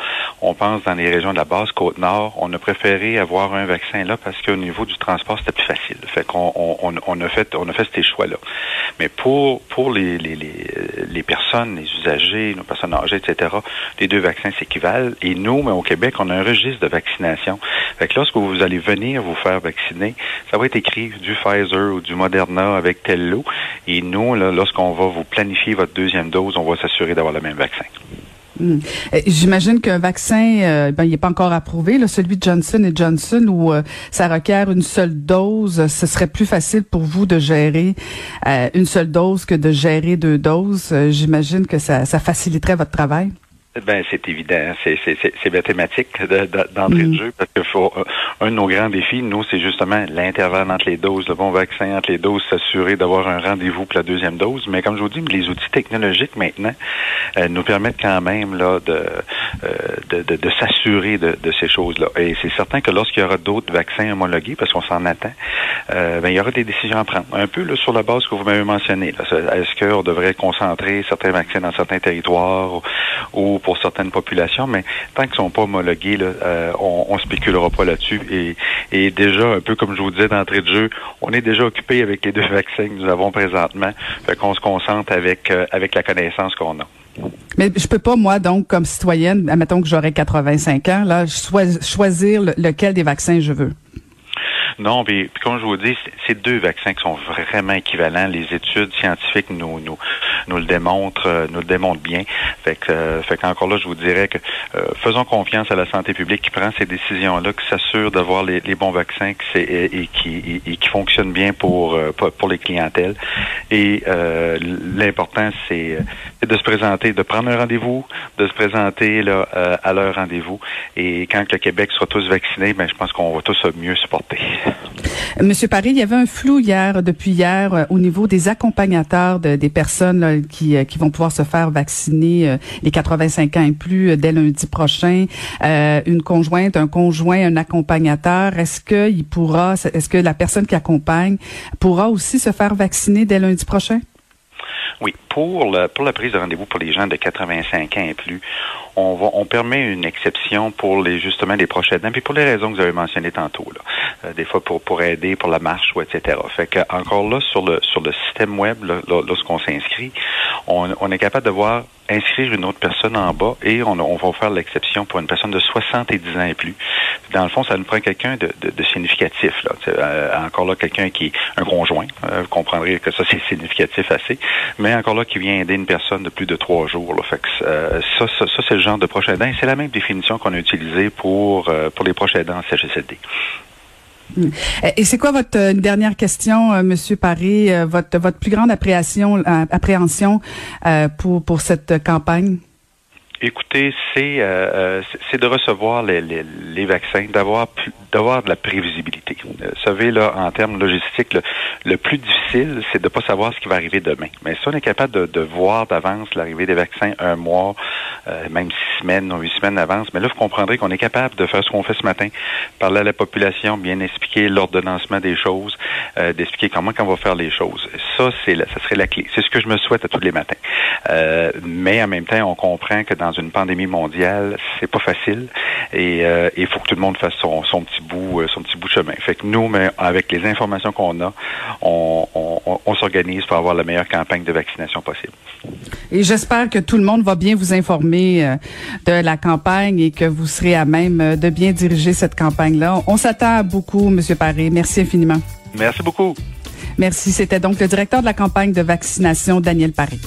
on pense dans les régions de la basse côte nord, on a préféré avoir un vaccin là parce qu'au niveau du transport, c'était plus facile. Fait qu'on on, on, a fait on a fait ces choix-là. Mais pour pour les, les, les, les personnes, les usagers, nos personnes âgées, etc., les deux vaccins s'équivalent. Et nous, au Québec, on a un registre de vaccination. Fait que lorsque vous allez venir vous faire vacciner, ça va être écrit du Pfizer ou du Moderna avec tel lot. Et nous, lorsqu'on va vous planifier votre deuxième dose, on va s'assurer d'avoir le même vaccin. Hmm. J'imagine qu'un vaccin, euh, ben, il n'est pas encore approuvé, là, celui de Johnson et Johnson, où euh, ça requiert une seule dose. Ce serait plus facile pour vous de gérer euh, une seule dose que de gérer deux doses. J'imagine que ça faciliterait votre travail. Ben, c'est évident, c'est, c'est, c'est, mathématique d'entrée de mm. jeu parce que faut, euh, un de nos grands défis, nous, c'est justement l'intervalle entre les doses, le bon vaccin entre les doses, s'assurer d'avoir un rendez-vous pour la deuxième dose. Mais comme je vous dis, les outils technologiques maintenant euh, nous permettent quand même là de, euh, de, de, de, s'assurer de, de, ces choses-là. Et c'est certain que lorsqu'il y aura d'autres vaccins homologués, parce qu'on s'en attend, ben, il y aura des décisions à prendre. Un peu là, sur la base que vous m'avez mentionné. Est-ce qu'on devrait concentrer certains vaccins dans certains territoires ou pour certaines populations, mais tant qu'ils sont pas homologués, euh, on, ne spéculera pas là-dessus. Et, déjà, un peu comme je vous disais d'entrée de jeu, on est déjà occupé avec les deux vaccins que nous avons présentement. Fait qu'on se concentre avec, euh, avec la connaissance qu'on a. Mais je peux pas, moi, donc, comme citoyenne, admettons que j'aurais 85 ans, là, choisir lequel des vaccins je veux. Non, puis, comme je vous dis, c'est deux vaccins qui sont vraiment équivalents. Les études scientifiques nous nous nous le démontrent, euh, nous le démontrent bien. Fait que, euh, fait qu'encore là, je vous dirais que euh, faisons confiance à la santé publique qui prend ces décisions-là, qui s'assure d'avoir les, bons vaccins qui et, qui et, qui fonctionnent bien pour pour les clientèles. Et l'important, c'est de se présenter, de prendre un rendez-vous, de se présenter là à leur rendez-vous. Et quand le Québec sera tous vaccinés, ben je pense qu'on va tous mieux supporter. Monsieur Paris, il y avait un flou hier, depuis hier, euh, au niveau des accompagnateurs des personnes qui, euh, qui vont pouvoir se faire vacciner euh, les 85 ans et plus dès lundi prochain. une conjointe, un conjoint, un accompagnateur. Est-ce que il pourra, est-ce que la personne qui accompagne pourra aussi se faire vacciner dès lundi prochain? Oui, pour, le, pour la prise de rendez-vous pour les gens de 85 ans et plus, on, va, on permet une exception pour les justement les proches aidants, puis pour les raisons que vous avez mentionnées tantôt, là. Euh, des fois pour, pour aider pour la marche ou etc. Fait que encore là sur le sur le système web, lorsqu'on s'inscrit, on, on est capable de voir inscrire une autre personne en bas et on, on va faire l'exception pour une personne de 70 ans et plus. Dans le fond, ça nous prend quelqu'un de, de, de, significatif. Là. Euh, encore là, quelqu'un qui est un conjoint. Euh, vous comprendrez que ça, c'est significatif assez. Mais encore là, qui vient aider une personne de plus de trois jours. Là. Fait que, euh, ça, ça, ça c'est le genre de proche aidant. C'est la même définition qu'on a utilisée pour, pour les proches aidants en CHSLD. Mm. Et c'est quoi votre euh, dernière question, euh, Monsieur Paris, euh, votre votre plus grande appréhension, appréhension pour pour cette campagne? Écoutez, c'est euh, c'est de recevoir les, les, les vaccins, d'avoir d'avoir de la prévisibilité. Vous savez, là, en termes logistiques, le, plus difficile, c'est de pas savoir ce qui va arriver demain. Mais si on est capable de, de voir d'avance l'arrivée des vaccins un mois, euh, même six semaines ou huit semaines d'avance, mais là, vous comprendrez qu'on est capable de faire ce qu'on fait ce matin, parler à la population, bien expliquer l'ordonnancement des choses, euh, d'expliquer comment on va faire les choses. Ça, c'est ça serait la clé. C'est ce que je me souhaite à tous les matins. Euh, mais en même temps, on comprend que dans une pandémie mondiale, c'est pas facile et euh, il faut que tout le monde fasse son, son petit bout, son petit bout de chemin. Fait que nous, mais avec les informations qu'on a, on, on, on s'organise pour avoir la meilleure campagne de vaccination possible. Et j'espère que tout le monde va bien vous informer euh, de la campagne et que vous serez à même euh, de bien diriger cette campagne-là. On s'attend à beaucoup, Monsieur Paré. Merci infiniment. Merci beaucoup. Merci. C'était donc le directeur de la campagne de vaccination, Daniel Paré.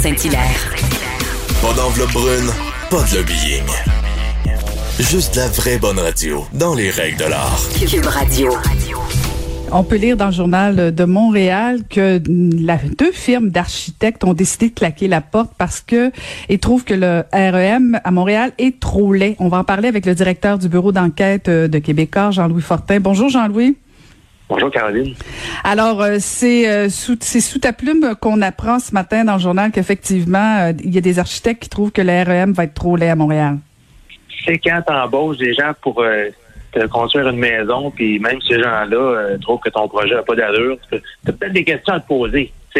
Saint-Hilaire. Pas d'enveloppe brune, pas de lobbying. Juste la vraie bonne radio, dans les règles de l'art. Cube Radio. On peut lire dans le journal de Montréal que la, deux firmes d'architectes ont décidé de claquer la porte parce que ils trouvent que le REM à Montréal est trop laid. On va en parler avec le directeur du bureau d'enquête de Québécois, Jean-Louis Fortin. Bonjour Jean-Louis. Bonjour Caroline. Alors euh, c'est euh, sous c'est sous ta plume qu'on apprend ce matin dans le journal qu'effectivement euh, il y a des architectes qui trouvent que le REM va être trop laid à Montréal c'est quand tu embauches des gens pour te construire une maison, puis même ces gens-là trouvent que ton projet n'a pas d'allure, tu as peut-être des questions à te poser.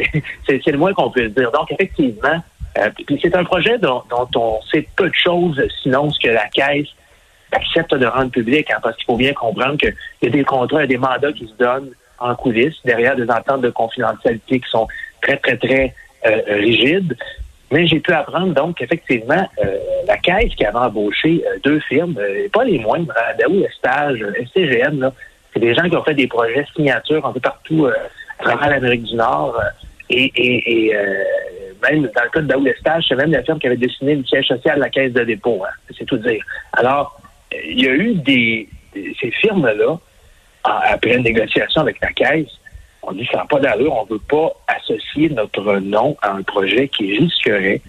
C'est le moins qu'on puisse dire. Donc, effectivement, c'est un projet dont, on sait peu de choses, sinon ce que la Caisse accepte de rendre public, hein, parce qu'il faut bien comprendre qu'il y a des contrats, il y a des mandats qui se donnent en coulisses, derrière des ententes de confidentialité qui sont très, très, très rigides. Mais j'ai pu apprendre donc qu'effectivement, euh, la caisse qui avait embauché euh, deux firmes, euh, pas les moindres, hein, Daou Estage, SCGM, c'est des gens qui ont fait des projets signatures un peu partout à travers l'Amérique du Nord. et, et, même dans le cas de Daou Estage, c'est même la firme qui avait dessiné le siège social de la caisse de dépôt. Hein, c'est tout dire. Alors, il y a eu des, ces firmes-là, après une négociation avec la Caisse, on dit ça n'a pas d'allure, on ne veut pas associer notre nom à un projet qui risquerait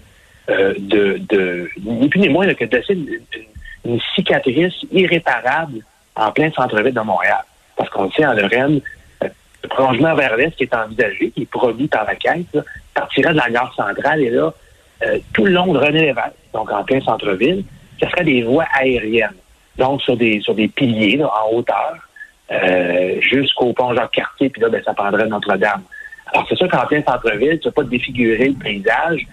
euh, de, de, ni plus ni moins que de une, cicatrice irréparable en plein centre-ville de Montréal. Parce qu'on sait en Lorraine, euh, le prolongement vers l'est qui est envisagé, qui est produit par la Caisse, partirait de la gare centrale et là, euh, tout le long de René Lévesque, donc en plein centre-ville, ce serait des voies aériennes. Donc sur des sur des piliers en hauteur, euh, jusqu'au pont Jacques-Cartier, puis là, ben, ça prendrait Notre-Dame. Alors, c'est sûr qu'en plein centre-ville, tu ne pas défigurer le paysage.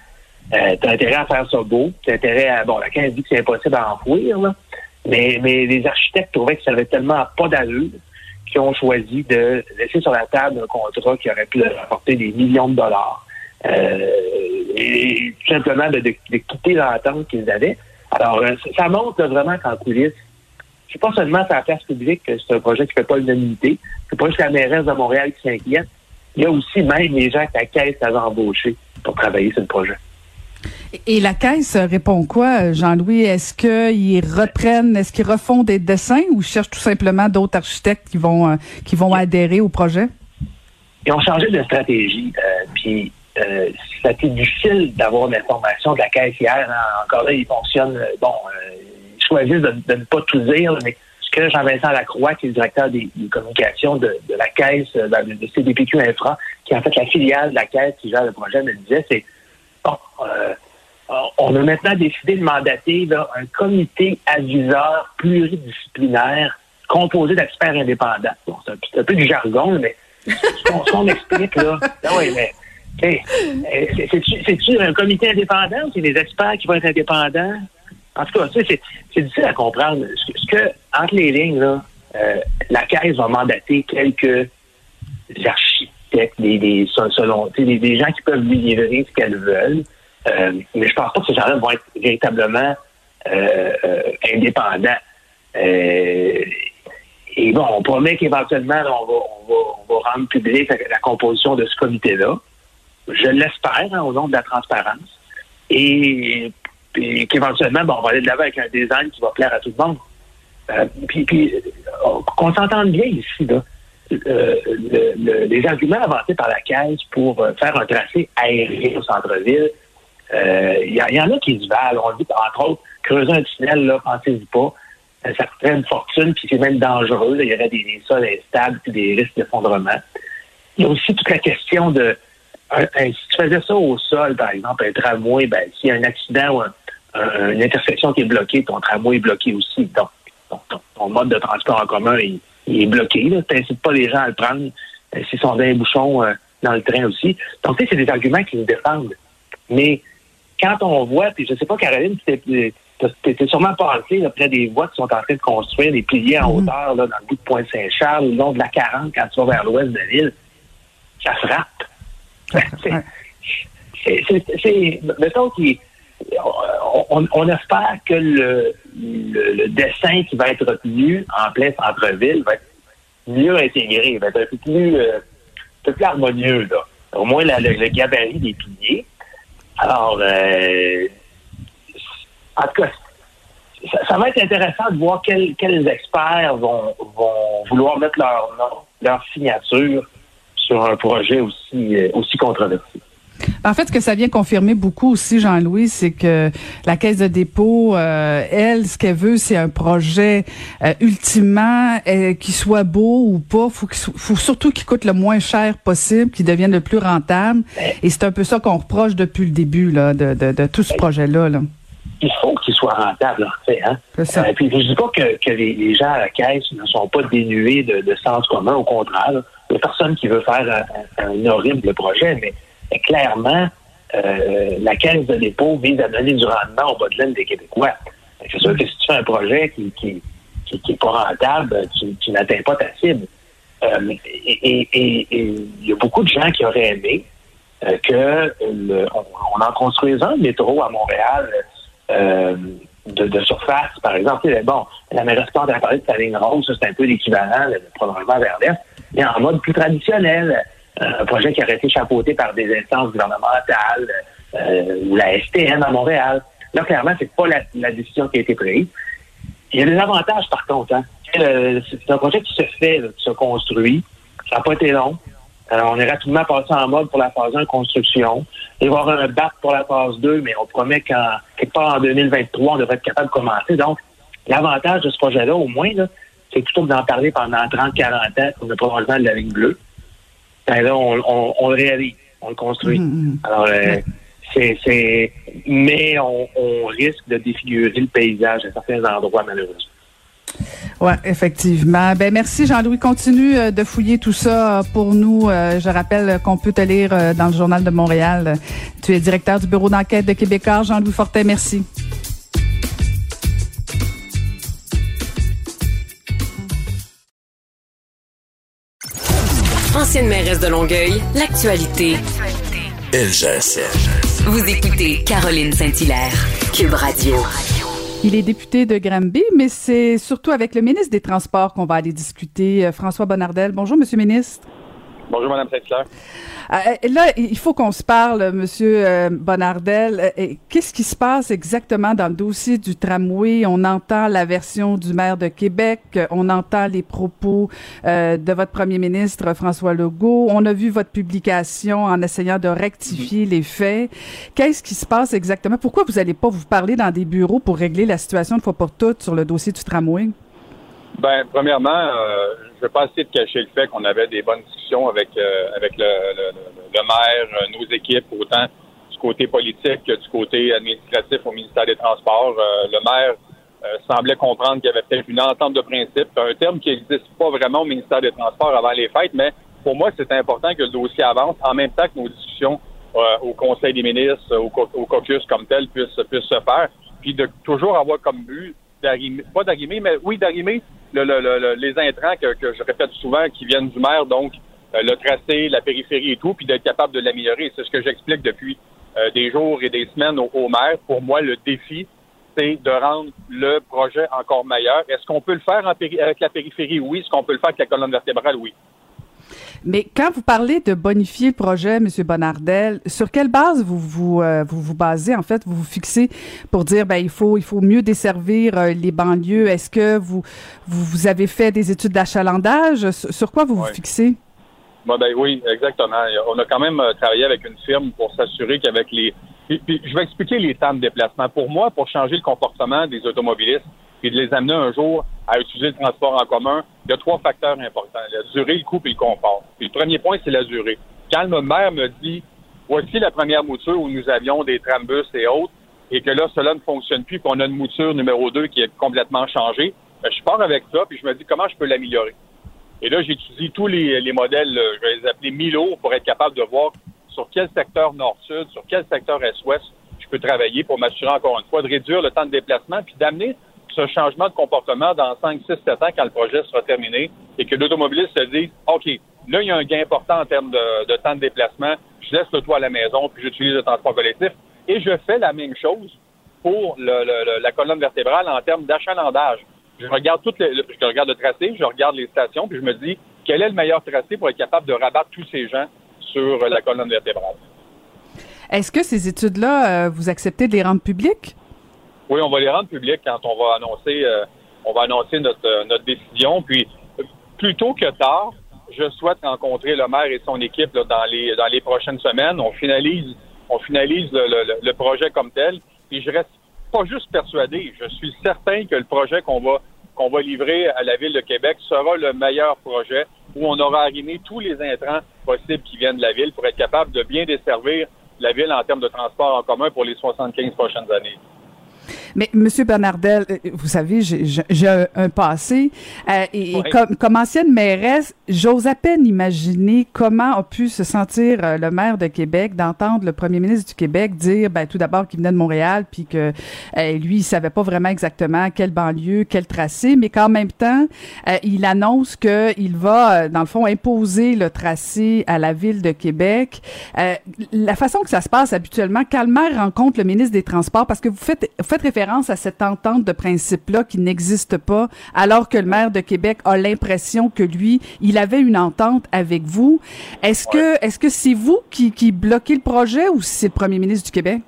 Euh, tu as intérêt à faire ça beau. Tu as intérêt à... Bon, la 15 dit que c'est impossible à enfouir, là. Mais, mais les architectes trouvaient que ça n'avait tellement pas d'allure qu'ils ont choisi de laisser sur la table un contrat qui aurait pu leur apporter des millions de dollars. Euh, et tout simplement de, de, de quitter l'entente qu'ils avaient. Alors, euh, ça montre vraiment qu'en coulisses, c'est pas seulement sur la place publique que c'est un projet qui fait pas l'unanimité. C'est pas juste la mairesse de Montréal qui s'inquiète. Il y a aussi même les gens que la Caisse avait embauchés pour travailler sur le projet. Et la Caisse répond quoi, Jean-Louis? Est-ce qu'ils reprennent, est-ce qu'ils refont des dessins ou cherchent tout simplement d'autres architectes qui vont, euh, qui vont adhérer au projet? Ils ont changé de stratégie. Euh, puis euh, ça a été difficile d'avoir l'information de la Caisse hier. Hein. Encore là, ils fonctionnent, bon, choisissent de, ne pas tout dire, mais ce que Jean-Vincent Lacroix, qui est le directeur des, communications de, la Caisse, euh, ben, de, CDPQ Infra, qui est en fait la filiale de la Caisse qui gère le projet, me disait, c'est bon, euh, on a maintenant décidé de mandater un comité aviseur pluridisciplinaire composé d'experts indépendants. Bon, c'est un, peu du jargon, mais ce qu'on explique là, ah oui, mais c'est-tu un comité indépendant ou c'est des experts qui vont être indépendants? En tout cas, c'est difficile à comprendre. Ce que, entre les lignes, euh, la Caisse va mandater quelques architectes, des, selon, des, gens qui peuvent lui livrer ce qu'elles veulent. Euh, mais je pense pas que ces gens-là vont être véritablement euh, indépendants. et bon, on promet qu'éventuellement, on va, on, va, rendre public la, composition de ce comité-là. Je l'espère, hein, au nom de la transparence. Et puis qu'éventuellement, on va aller de l'avant avec un design qui va plaire à tout le monde. Euh, puis, puis euh, qu'on s'entende bien ici, là. Euh, les arguments avancés par la Caisse pour faire un tracé aérien au centre-ville, il y, en a qui se valent. On dit, entre autres, creuser un tunnel, là, pensez-y pas. ça coûterait une fortune, puis c'est même dangereux. Il y aurait des, des sols instables, puis des risques d'effondrement. Il y a aussi toute la question de si tu faisais ça au sol, par exemple, un tramway, ben, s'il y a un accident ou une intersection qui est bloquée, ton tramway est bloqué aussi. Donc, ton, mode de transport en commun il, est bloqué. Tu n'incites pas les gens à le prendre euh, s'ils sont dans un bouchon euh, dans le train aussi. Donc, tu sais, c'est des arguments qui nous défendent. Mais quand on voit, puis je sais pas, Caroline, tu étais sûrement passé près des voies qui sont en train de construire, des piliers en mm-hmm. hauteur là, dans le bout de Pointe-Saint-Charles, le long de la 40, quand tu vas vers l'ouest de ville, ça frappe. c'est, mettons qu'on on, espère que le, le, dessin qui va être retenu en plein centre-ville va être mieux intégré, va être un peu plus, euh, peu plus harmonieux, là. Au moins le, gabarit des piliers. Alors, euh, en tout cas, ça, va être intéressant de voir quels, quels experts vont, vont vouloir mettre leur nom, leur signature sur un projet aussi, euh, aussi controversé. En fait, ce que ça vient confirmer beaucoup aussi, Jean-Louis, c'est que la Caisse de dépôt, euh, elle, ce qu'elle veut, c'est un projet euh, ultimement qui soit beau ou pas. Faut, faut surtout qu'il coûte le moins cher possible, qu'il devienne le plus rentable. Et c'est un peu ça qu'on reproche depuis le début là, de, de, tout ce projet-là. Là. Il faut qu'il soit rentable, en fait. Hein? Ça. puis je dis pas que, que les, gens à la Caisse ne sont pas dénués de, de sens commun, au contraire. Il n'y a personne qui veut faire un, horrible projet, mais, clairement, euh, la caisse de dépôt vise à donner du rendement au bas de laine des Québécois. C'est sûr que si tu fais un projet qui qui, qui, pas rentable, tu, n'atteins pas ta cible. Euh, et il y a beaucoup de gens qui auraient aimé euh, que on, en construise un métro à Montréal de, surface, par exemple. Bon, la mairesse a parlé de sa ligne rose, c'est un peu l'équivalent, le prolongement vers l'Est mais en mode plus traditionnel. Euh, un projet qui aurait été chapeauté par des instances gouvernementales euh, ou la STM à Montréal. Là, clairement, c'est pas la, décision qui a été prise. Il y a des avantages, par contre. Hein. C'est un projet qui se fait, qui se construit. Ça n'a pas été long. Euh, on est rapidement passé en mode pour la phase 1 construction. Il va y avoir un bac pour la phase 2, mais on promet qu'en quelque part en 2023, on devrait être capable de commencer. Donc, l'avantage de ce projet-là, au moins, c'est plutôt que d'en parler pendant 30, 40 ans comme le prolongement de la ligne bleue. Ben là, on, le réalise, on le construit. Mm-hmm. Alors, euh, c'est, mais on, on risque de défigurer le paysage à certains endroits, malheureusement. Oui, effectivement. Ben merci Jean-Louis. Continue euh, de fouiller tout ça euh, pour nous. Je rappelle qu'on peut te lire dans le Journal de Montréal. Tu es directeur du bureau d'enquête de Québécois. Jean-Louis Fortin, merci. Ancienne mairesse de Longueuil, l'actualité. LGS. Vous écoutez Caroline Saint-Hilaire, Cube Radio. Il est député de Granby, mais c'est surtout avec le ministre des Transports qu'on va aller discuter. Euh, François Bonnardel. Bonjour, Monsieur le ministre. Bonjour, Madame Saint-Clair. Euh, là, il faut qu'on se parle, Monsieur euh, Bonardel. Euh, qu'est-ce qui se passe exactement dans le dossier du tramway? On entend la version du maire de Québec, on entend les propos de votre premier ministre François Legault. On a vu votre publication en essayant de rectifier les faits. Qu'est-ce qui se passe exactement? Pourquoi vous n'allez pas vous parler dans des bureaux pour régler la situation une fois pour toutes sur le dossier du tramway? Ben, premièrement, euh, je ne vais pas essayer de cacher le fait qu'on avait des bonnes discussions avec euh, avec le, le, maire, euh, nos équipes, autant du côté politique que du côté administratif au ministère des Transports. le maire semblait comprendre qu'il y avait peut-être une entente de principe, un terme qui n'existe pas vraiment au ministère des Transports avant les fêtes, mais pour moi, c'est important que le dossier avance en même temps que nos discussions au Conseil des ministres, au, au, caucus comme tel, puissent, puissent se faire, puis de toujours avoir comme but d'arrimer, pas d'arrimer, mais oui, d'arrimer le, le, les intrants que, que, je répète souvent qui viennent du maire, donc euh, le tracé, la périphérie et tout, puis d'être capable de l'améliorer. C'est ce que j'explique depuis euh, des jours et des semaines au, au, maire. Pour moi, le défi, c'est de rendre le projet encore meilleur. Est-ce qu'on peut le faire en avec la périphérie? Oui. Est-ce qu'on peut le faire avec la colonne vertébrale? Oui. Mais quand vous parlez de bonifier le projet, M. Bonardel, sur quelle base vous vous, euh, vous, vous basez, en fait, vous vous fixez pour dire, ben, il faut, il faut mieux desservir euh, les banlieues? Est-ce que vous, vous, avez fait des études d'achalandage? Sur, quoi vous vous fixez? ben, oui, exactement. On a quand même euh, travaillé avec une firme pour s'assurer qu'avec les... je vais expliquer les temps de déplacement. Pour moi, pour changer le comportement des automobilistes, et de les amener un jour à utiliser le transport en commun, il y a trois facteurs importants, la durée, le coût et le confort. Puis le premier point, c'est la durée. Quand le maire me dit, voici la première mouture où nous avions des trambus et autres, et que là, cela ne fonctionne plus, qu'on a une mouture numéro 2 qui est complètement changée, ben, je pars avec ça, puis je me dis comment je peux l'améliorer? Et là, j'étudie tous les, les modèles, euh, je vais les appeler Milo, pour être capable de voir sur quel secteur nord-sud, sur quel secteur est-ouest je peux travailler pour m'assurer encore une fois de réduire le temps de déplacement, puis d'amener ce changement de comportement dans 5, 6, 7 ans quand le projet sera terminé et que l'automobiliste se dise, OK, là, il y a un gain important en termes de, temps de déplacement, je laisse le toit à la maison puis j'utilise le transport collectif. Et je fais la même chose pour la colonne vertébrale en termes d'achalandage. Je regarde toutes les, je regarde le tracé, je regarde les stations, puis je me dis quel est le meilleur tracé pour être capable de rabattre tous ces gens sur la colonne vertébrale? Est-ce que ces études-là, euh, vous acceptez de les rendre publiques? Oui, on va les rendre publics quand on va annoncer, euh, on va annoncer notre, euh, notre décision. Puis, plus tôt que tard, je souhaite rencontrer le maire et son équipe dans les dans les prochaines semaines. On finalise, on finalise le, le, projet comme tel. Et je reste pas juste persuadé, je suis certain que le projet qu'on va qu'on va livrer à la ville de Québec sera le meilleur projet où on aura arrimé tous les intrants possibles qui viennent de la ville pour être capable de bien desservir la ville en termes de transport en commun pour les 75 prochaines années. Mais Monsieur Bernardel, euh, vous savez, j'ai un passé euh, et, comme, comme, ancienne mairesse, j'ose à peine imaginer comment a pu se sentir euh, le maire de Québec d'entendre le premier ministre du Québec dire, ben tout d'abord qu'il venait de Montréal, puis que lui il savait pas vraiment exactement quelle banlieue, quel tracé, mais qu'en même temps il annonce que il va dans le fond imposer le tracé à la ville de Québec. la façon que ça se passe habituellement, quand le maire rencontre le ministre des Transports, parce que vous faites, vous faites référence à cette entente de principe-là qui n'existe pas, alors que le maire de Québec a l'impression que lui, il avait une entente avec vous. Est-ce que est-ce que c'est vous qui, qui bloquez le projet ou c'est le premier ministre du Québec?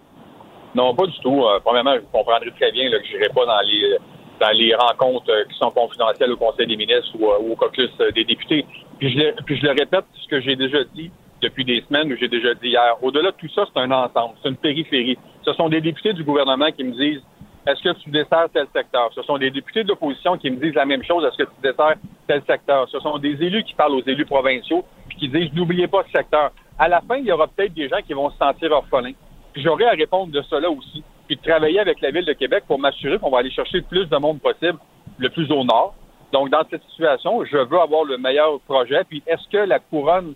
Non, pas du tout. Euh, premièrement, je comprendrai très bien que je n'irai pas dans les dans les rencontres qui sont confidentielles au Conseil des ministres ou, au caucus des députés. Puis je, puis je le répète, ce que j'ai déjà dit depuis des semaines, ou j'ai déjà dit hier. Au-delà de tout ça, c'est un ensemble, c'est une périphérie. Ce sont des députés du gouvernement qui me disent est-ce que tu desserres tel secteur? Ce sont des députés de l'opposition qui me disent la même chose. Est-ce que tu desserres tel secteur? Ce sont des élus qui parlent aux élus provinciaux puis qui disent n'oubliez pas ce secteur. À la fin, il y aura peut-être des gens qui vont se sentir orphelins. Puis j'aurai à répondre de cela aussi. Puis de travailler avec la Ville de Québec pour m'assurer qu'on va aller chercher le plus de monde possible, le plus au nord. Donc, dans cette situation, je veux avoir le meilleur projet. Puis, est-ce que la couronne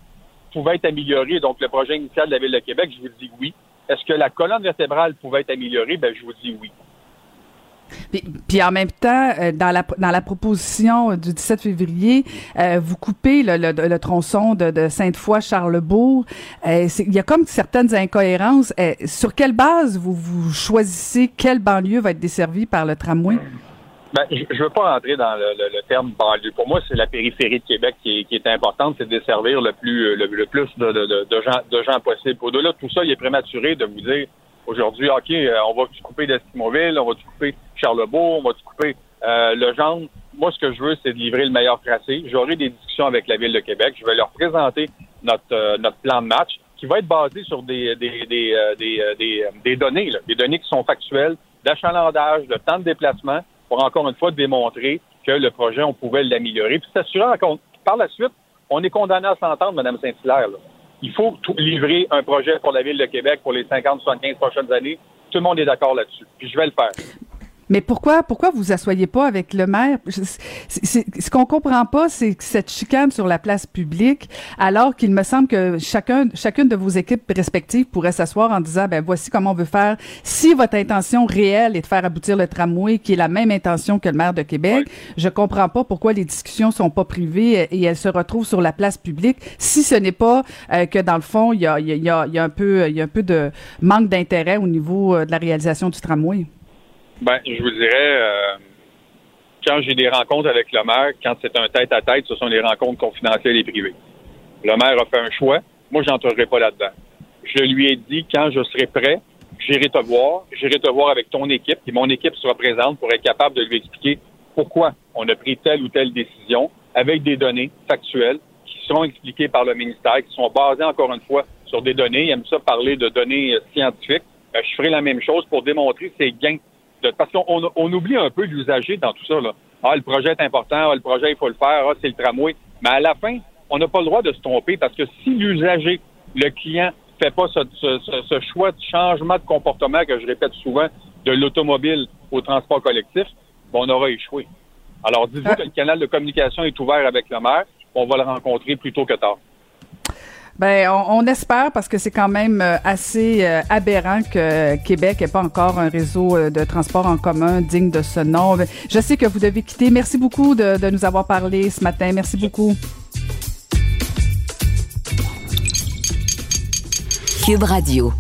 pouvait être améliorée? Donc, le projet initial de la Ville de Québec, je vous dis oui. Est-ce que la colonne vertébrale pouvait être améliorée? Ben, je vous dis oui. Puis, en même temps, euh, dans la dans la proposition du 17 février, euh, vous coupez le, tronçon de, de Sainte-Foy Charlebourg. Euh, il y a comme certaines incohérences. sur quelle base vous vous choisissez quelle banlieue va être desservie par le tramway? Ben, je ne veux pas entrer dans le, terme banlieue. Pour moi, c'est la périphérie de Québec qui est, importante, c'est de desservir le plus le, plus de, de, gens de gens possible. Au-delà de tout ça, il est prématuré de vous dire Aujourd'hui, OK, euh, on va-tu couper d'Estimoville, on va-tu couper Charlebourg, on va-tu couper euh. Moi, ce que je veux, c'est de livrer le meilleur tracé. J'aurai des discussions avec la Ville de Québec. Je vais leur présenter notre, euh, notre plan de match qui va être basé sur des, des, des, des, des, données, là, des données qui sont factuelles, d'achalandage, de temps de déplacement, pour encore une fois démontrer que le projet, on pouvait l'améliorer. Puis s'assurer par la suite, on est condamné à s'entendre, Mme Saint-Hilaire il faut livrer un projet pour la Ville de Québec pour les 50-75 prochaines années. Tout le monde est d'accord là-dessus. Puis je vais le faire. Mais pourquoi, pourquoi vous asseyez pas avec le maire? Ce qu'on comprend pas, c'est cette chicane sur la place publique, alors qu'il me semble que chacun, chacune de vos équipes respectives pourrait s'asseoir en disant, ben voici comment on veut faire. Si votre intention réelle est de faire aboutir le tramway, qui est la même intention que le maire de Québec, je comprends pas pourquoi les discussions sont pas privées et elles se retrouvent sur la place publique. Si ce n'est pas euh, que dans le fond, il y a, y, a, y a un peu, il y a un peu de manque d'intérêt au niveau euh, de la réalisation du tramway. Ben, je vous dirais, euh, quand j'ai des rencontres avec le maire, quand c'est un tête-à-tête, ce sont des rencontres confidentielles et privées. Le maire a fait un choix. Moi, j'entrerai pas là-dedans. Je lui ai dit, quand je serai prêt, j'irai te voir. J'irai te voir avec ton équipe, et mon équipe sera présente pour être capable de lui expliquer pourquoi on a pris telle ou telle décision avec des données factuelles qui seront expliquées par le ministère, qui sont basées, encore une fois, sur des données. Il aime ça parler de données scientifiques. Ben, je ferai la même chose pour démontrer ces gains parce qu'on on oublie un peu l'usager dans tout ça. Là. Ah, le projet est important, ah, le projet, il faut le faire, ah, c'est le tramway. Mais à la fin, on n'a pas le droit de se tromper parce que si l'usager, le client, fait pas ce, choix de changement de comportement que je répète souvent de l'automobile au transport collectif, on aura échoué. Alors, dites-vous ah. que le canal de communication est ouvert avec le maire. On va le rencontrer plus tôt que tard. Ben, on, espère parce que c'est quand même euh, assez euh, aberrant que Québec n'ait pas encore un réseau euh, de transport en commun digne de ce nom. Je sais que vous devez quitter. Merci beaucoup de, de nous avoir parlé ce matin. Merci beaucoup. Cube Radio.